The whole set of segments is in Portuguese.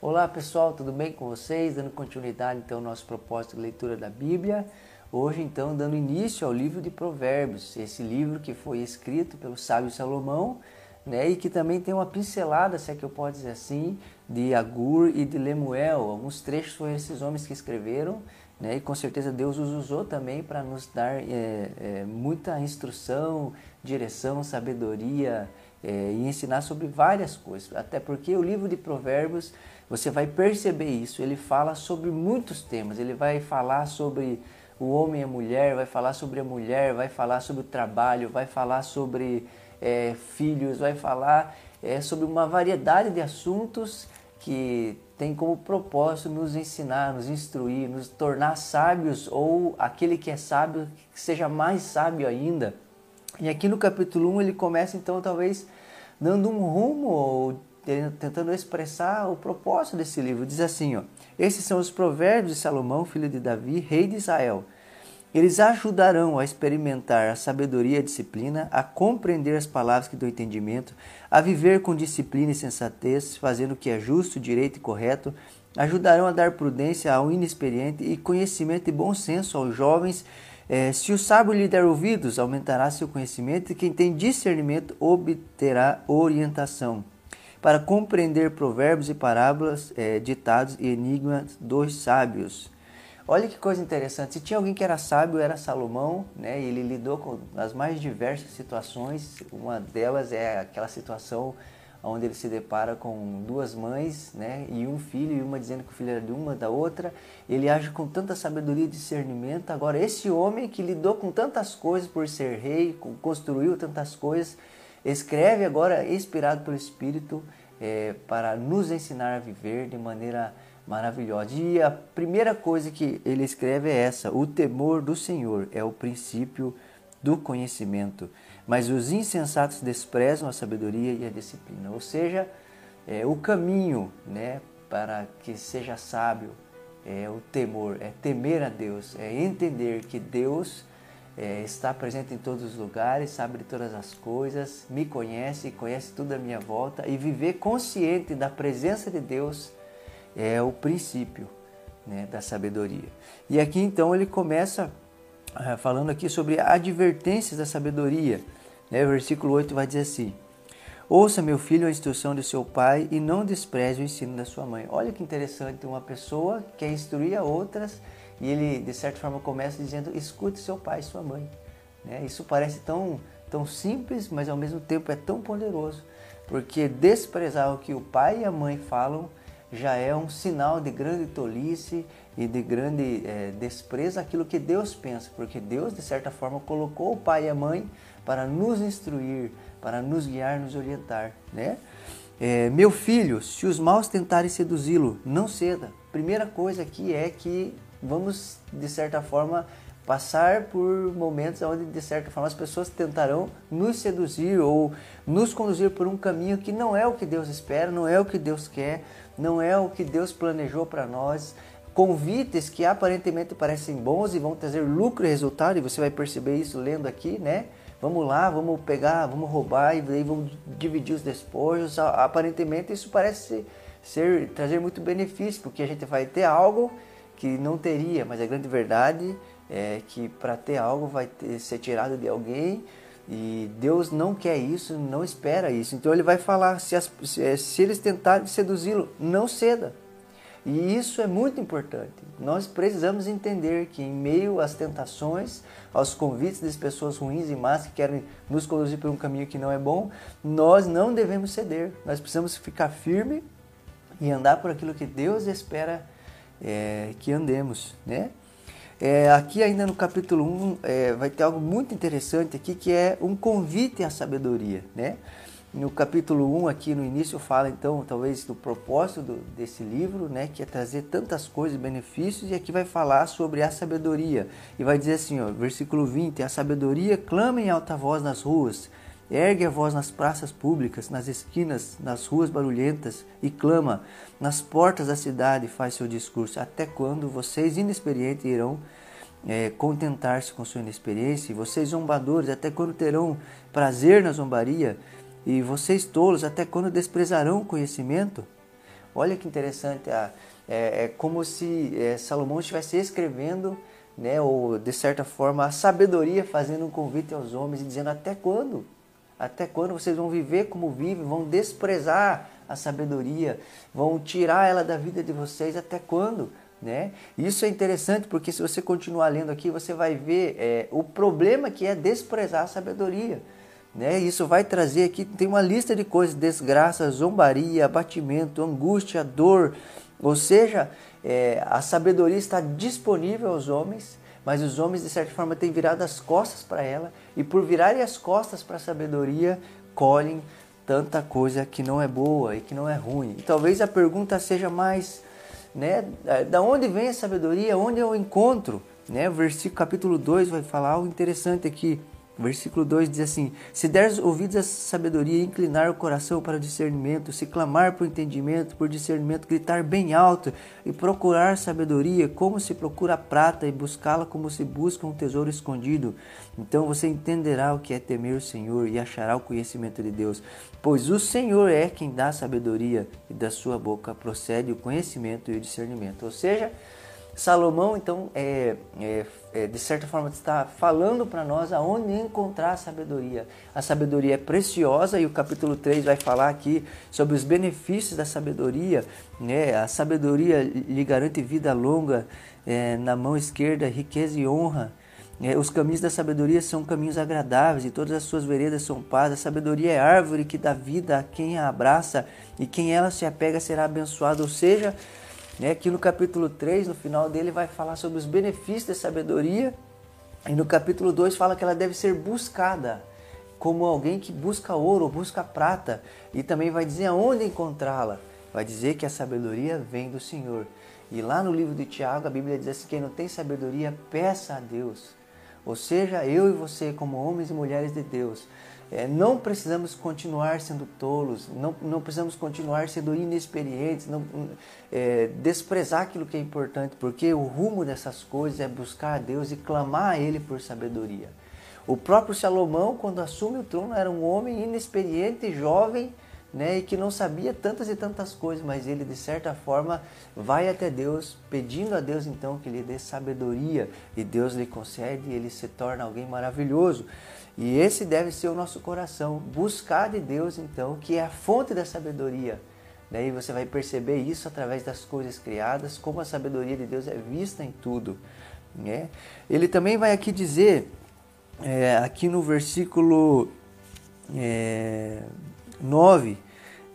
Olá pessoal, tudo bem com vocês? Dando continuidade então ao nosso propósito de leitura da Bíblia. Hoje então dando início ao livro de Provérbios, esse livro que foi escrito pelo sábio Salomão, né, e que também tem uma pincelada, se é que eu posso dizer assim, de Agur e de Lemuel. Alguns trechos foram esses homens que escreveram, né, e com certeza Deus os usou também para nos dar é, é, muita instrução, direção, sabedoria é, e ensinar sobre várias coisas. Até porque o livro de Provérbios você vai perceber isso. Ele fala sobre muitos temas. Ele vai falar sobre o homem e a mulher, vai falar sobre a mulher, vai falar sobre o trabalho, vai falar sobre é, filhos, vai falar é, sobre uma variedade de assuntos que tem como propósito nos ensinar, nos instruir, nos tornar sábios ou aquele que é sábio que seja mais sábio ainda. E aqui no capítulo 1 ele começa então talvez dando um rumo ou tentando expressar o propósito desse livro. Diz assim, ó: Esses são os provérbios de Salomão, filho de Davi, rei de Israel. Eles ajudarão a experimentar a sabedoria e a disciplina, a compreender as palavras que dão entendimento, a viver com disciplina e sensatez, fazendo o que é justo, direito e correto, ajudarão a dar prudência ao inexperiente e conhecimento e bom senso aos jovens. É, se o sábio lhe der ouvidos, aumentará seu conhecimento, e quem tem discernimento obterá orientação para compreender provérbios e parábolas, é, ditados e enigmas dos sábios. Olha que coisa interessante. Se tinha alguém que era sábio, era Salomão, né? Ele lidou com as mais diversas situações. Uma delas é aquela situação onde ele se depara com duas mães, né? E um filho, e uma dizendo que o filho era de uma, da outra. Ele age com tanta sabedoria e discernimento. Agora, esse homem que lidou com tantas coisas por ser rei, construiu tantas coisas, escreve agora, inspirado pelo Espírito, é, para nos ensinar a viver de maneira maravilhosa. E a primeira coisa que ele escreve é essa: o temor do Senhor é o princípio do conhecimento, mas os insensatos desprezam a sabedoria e a disciplina. Ou seja, é, o caminho né, para que seja sábio é o temor, é temer a Deus, é entender que Deus é, está presente em todos os lugares, sabe de todas as coisas, me conhece, conhece tudo à minha volta e viver consciente da presença de Deus é o princípio né, da sabedoria. E aqui então ele começa uh, falando aqui sobre advertências da sabedoria. Né? O versículo 8 vai dizer assim: Ouça, meu filho, a instrução de seu pai e não despreze o ensino da sua mãe. Olha que interessante, uma pessoa quer instruir a outras e ele, de certa forma, começa dizendo: escute seu pai e sua mãe. Né? Isso parece tão, tão simples, mas ao mesmo tempo é tão poderoso, porque desprezar o que o pai e a mãe falam já é um sinal de grande tolice e de grande é, desprezo aquilo que Deus pensa, porque Deus, de certa forma, colocou o pai e a mãe para nos instruir, para nos guiar, nos orientar. Né? É, meu filho, se os maus tentarem seduzi-lo, não ceda. Primeira coisa aqui é que vamos, de certa forma, passar por momentos onde, de certa forma, as pessoas tentarão nos seduzir ou nos conduzir por um caminho que não é o que Deus espera, não é o que Deus quer, não é o que Deus planejou para nós. Convites que aparentemente parecem bons e vão trazer lucro e resultado, e você vai perceber isso lendo aqui, né? Vamos lá, vamos pegar, vamos roubar e daí vamos dividir os despojos. Aparentemente isso parece ser trazer muito benefício, porque a gente vai ter algo que não teria, mas a grande verdade é que para ter algo vai ter, ser tirado de alguém e Deus não quer isso, não espera isso. Então ele vai falar: se, as, se, se eles tentarem seduzi-lo, não ceda. E isso é muito importante. Nós precisamos entender que, em meio às tentações, aos convites das pessoas ruins e más que querem nos conduzir por um caminho que não é bom, nós não devemos ceder. Nós precisamos ficar firme e andar por aquilo que Deus espera é, que andemos, né? É, aqui ainda no capítulo 1 é, vai ter algo muito interessante aqui que é um convite à sabedoria, né? No capítulo 1 aqui no início fala então talvez do propósito do, desse livro, né, que é trazer tantas coisas e benefícios e aqui vai falar sobre a sabedoria e vai dizer assim, ó, versículo 20, a sabedoria clama em alta voz nas ruas, Ergue a voz nas praças públicas, nas esquinas, nas ruas barulhentas e clama. Nas portas da cidade faz seu discurso. Até quando vocês inexperientes irão é, contentar-se com sua inexperiência? E vocês zombadores, até quando terão prazer na zombaria? E vocês tolos, até quando desprezarão o conhecimento? Olha que interessante, é, é como se é, Salomão estivesse escrevendo, né, ou de certa forma a sabedoria fazendo um convite aos homens e dizendo até quando? Até quando vocês vão viver como vivem, vão desprezar a sabedoria, vão tirar ela da vida de vocês até quando? Né? Isso é interessante porque se você continuar lendo aqui, você vai ver é, o problema que é desprezar a sabedoria. Né? Isso vai trazer aqui, tem uma lista de coisas: desgraça, zombaria, abatimento, angústia, dor. Ou seja, é, a sabedoria está disponível aos homens, mas os homens, de certa forma, têm virado as costas para ela, e por virarem as costas para a sabedoria, colhem tanta coisa que não é boa e que não é ruim. E talvez a pergunta seja mais, né, da onde vem a sabedoria? Onde eu encontro? Né? O versículo capítulo 2 vai falar algo interessante aqui. Versículo 2 diz assim: Se deres ouvidos à sabedoria, inclinar o coração para o discernimento, se clamar por entendimento, por discernimento, gritar bem alto e procurar sabedoria, como se procura prata e buscá-la como se busca um tesouro escondido, então você entenderá o que é temer o Senhor e achará o conhecimento de Deus. Pois o Senhor é quem dá sabedoria e da sua boca procede o conhecimento e o discernimento. Ou seja, Salomão, então, é, é, é, de certa forma, está falando para nós aonde encontrar a sabedoria. A sabedoria é preciosa e o capítulo 3 vai falar aqui sobre os benefícios da sabedoria. Né? A sabedoria lhe garante vida longa, é, na mão esquerda, riqueza e honra. É, os caminhos da sabedoria são caminhos agradáveis e todas as suas veredas são paz. A sabedoria é árvore que dá vida a quem a abraça e quem ela se apega será abençoado. Ou seja, né? Aqui no capítulo 3, no final dele, vai falar sobre os benefícios da sabedoria. E no capítulo 2 fala que ela deve ser buscada como alguém que busca ouro, busca prata. E também vai dizer aonde encontrá-la. Vai dizer que a sabedoria vem do Senhor. E lá no livro de Tiago, a Bíblia diz assim: quem não tem sabedoria, peça a Deus. Ou seja, eu e você, como homens e mulheres de Deus, é, não precisamos continuar sendo tolos, não, não precisamos continuar sendo inexperientes, não, é, desprezar aquilo que é importante, porque o rumo dessas coisas é buscar a Deus e clamar a Ele por sabedoria. O próprio Salomão, quando assume o trono, era um homem inexperiente, jovem, né, e que não sabia tantas e tantas coisas, mas ele de certa forma vai até Deus, pedindo a Deus então que lhe dê sabedoria, e Deus lhe concede, e ele se torna alguém maravilhoso. E esse deve ser o nosso coração, buscar de Deus então, que é a fonte da sabedoria. Daí você vai perceber isso através das coisas criadas, como a sabedoria de Deus é vista em tudo. Né? Ele também vai aqui dizer, é, aqui no versículo é, 9,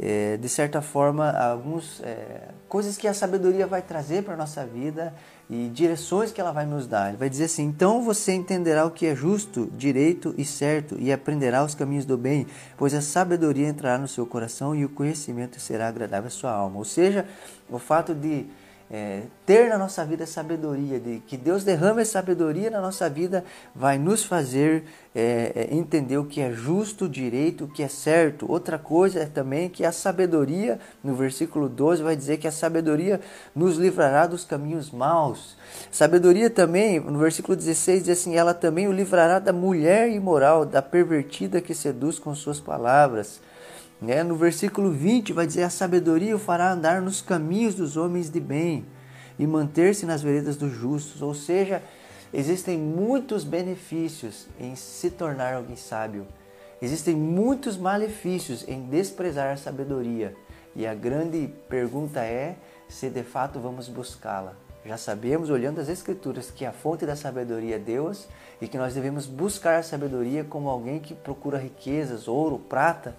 é, de certa forma, algumas é, coisas que a sabedoria vai trazer para a nossa vida e direções que ela vai nos dar. Ele vai dizer assim: então você entenderá o que é justo, direito e certo, e aprenderá os caminhos do bem, pois a sabedoria entrará no seu coração e o conhecimento será agradável à sua alma. Ou seja, o fato de é, ter na nossa vida sabedoria, de que Deus derrame sabedoria na nossa vida, vai nos fazer é, é, entender o que é justo, direito, o que é certo. Outra coisa é também que a sabedoria, no versículo 12, vai dizer que a sabedoria nos livrará dos caminhos maus. Sabedoria também, no versículo 16, diz assim: ela também o livrará da mulher imoral, da pervertida que seduz com suas palavras. Né? No versículo 20 vai dizer: A sabedoria o fará andar nos caminhos dos homens de bem e manter-se nas veredas dos justos. Ou seja, existem muitos benefícios em se tornar alguém sábio. Existem muitos malefícios em desprezar a sabedoria. E a grande pergunta é se de fato vamos buscá-la. Já sabemos, olhando as Escrituras, que a fonte da sabedoria é Deus e que nós devemos buscar a sabedoria como alguém que procura riquezas, ouro, prata,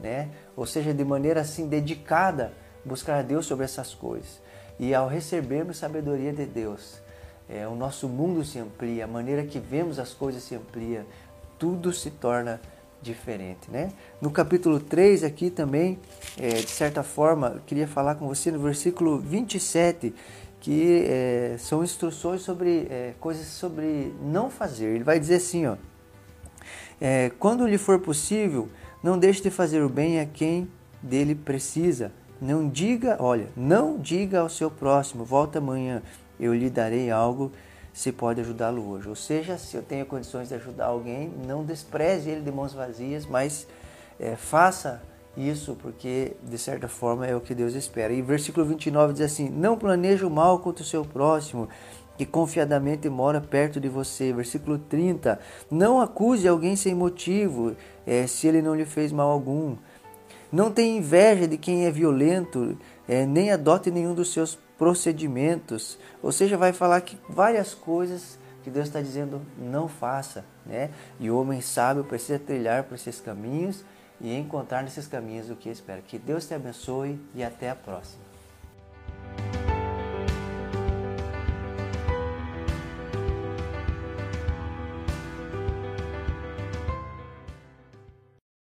né? Ou seja, de maneira assim dedicada, buscar a Deus sobre essas coisas. E ao recebermos sabedoria de Deus, é, o nosso mundo se amplia, a maneira que vemos as coisas se amplia, tudo se torna diferente, né? No capítulo 3 aqui também, é, de certa forma, eu queria falar com você no versículo 27, que é, são instruções sobre é, coisas sobre não fazer. Ele vai dizer assim, ó, é, quando lhe for possível, não deixe de fazer o bem a quem dele precisa. Não diga, olha, não diga ao seu próximo, volta amanhã, eu lhe darei algo se pode ajudá-lo hoje. Ou seja, se eu tenho condições de ajudar alguém, não despreze ele de mãos vazias, mas é, faça isso porque, de certa forma, é o que Deus espera. E versículo 29 diz assim: Não planeja o mal contra o seu próximo, que confiadamente mora perto de você. Versículo 30: Não acuse alguém sem motivo, é, se ele não lhe fez mal algum. Não tenha inveja de quem é violento, é, nem adote nenhum dos seus procedimentos. Ou seja, vai falar que várias coisas que Deus está dizendo não faça, né? E o homem sábio precisa trilhar por esses caminhos e encontrar nesses caminhos o que espera. Que Deus te abençoe e até a próxima.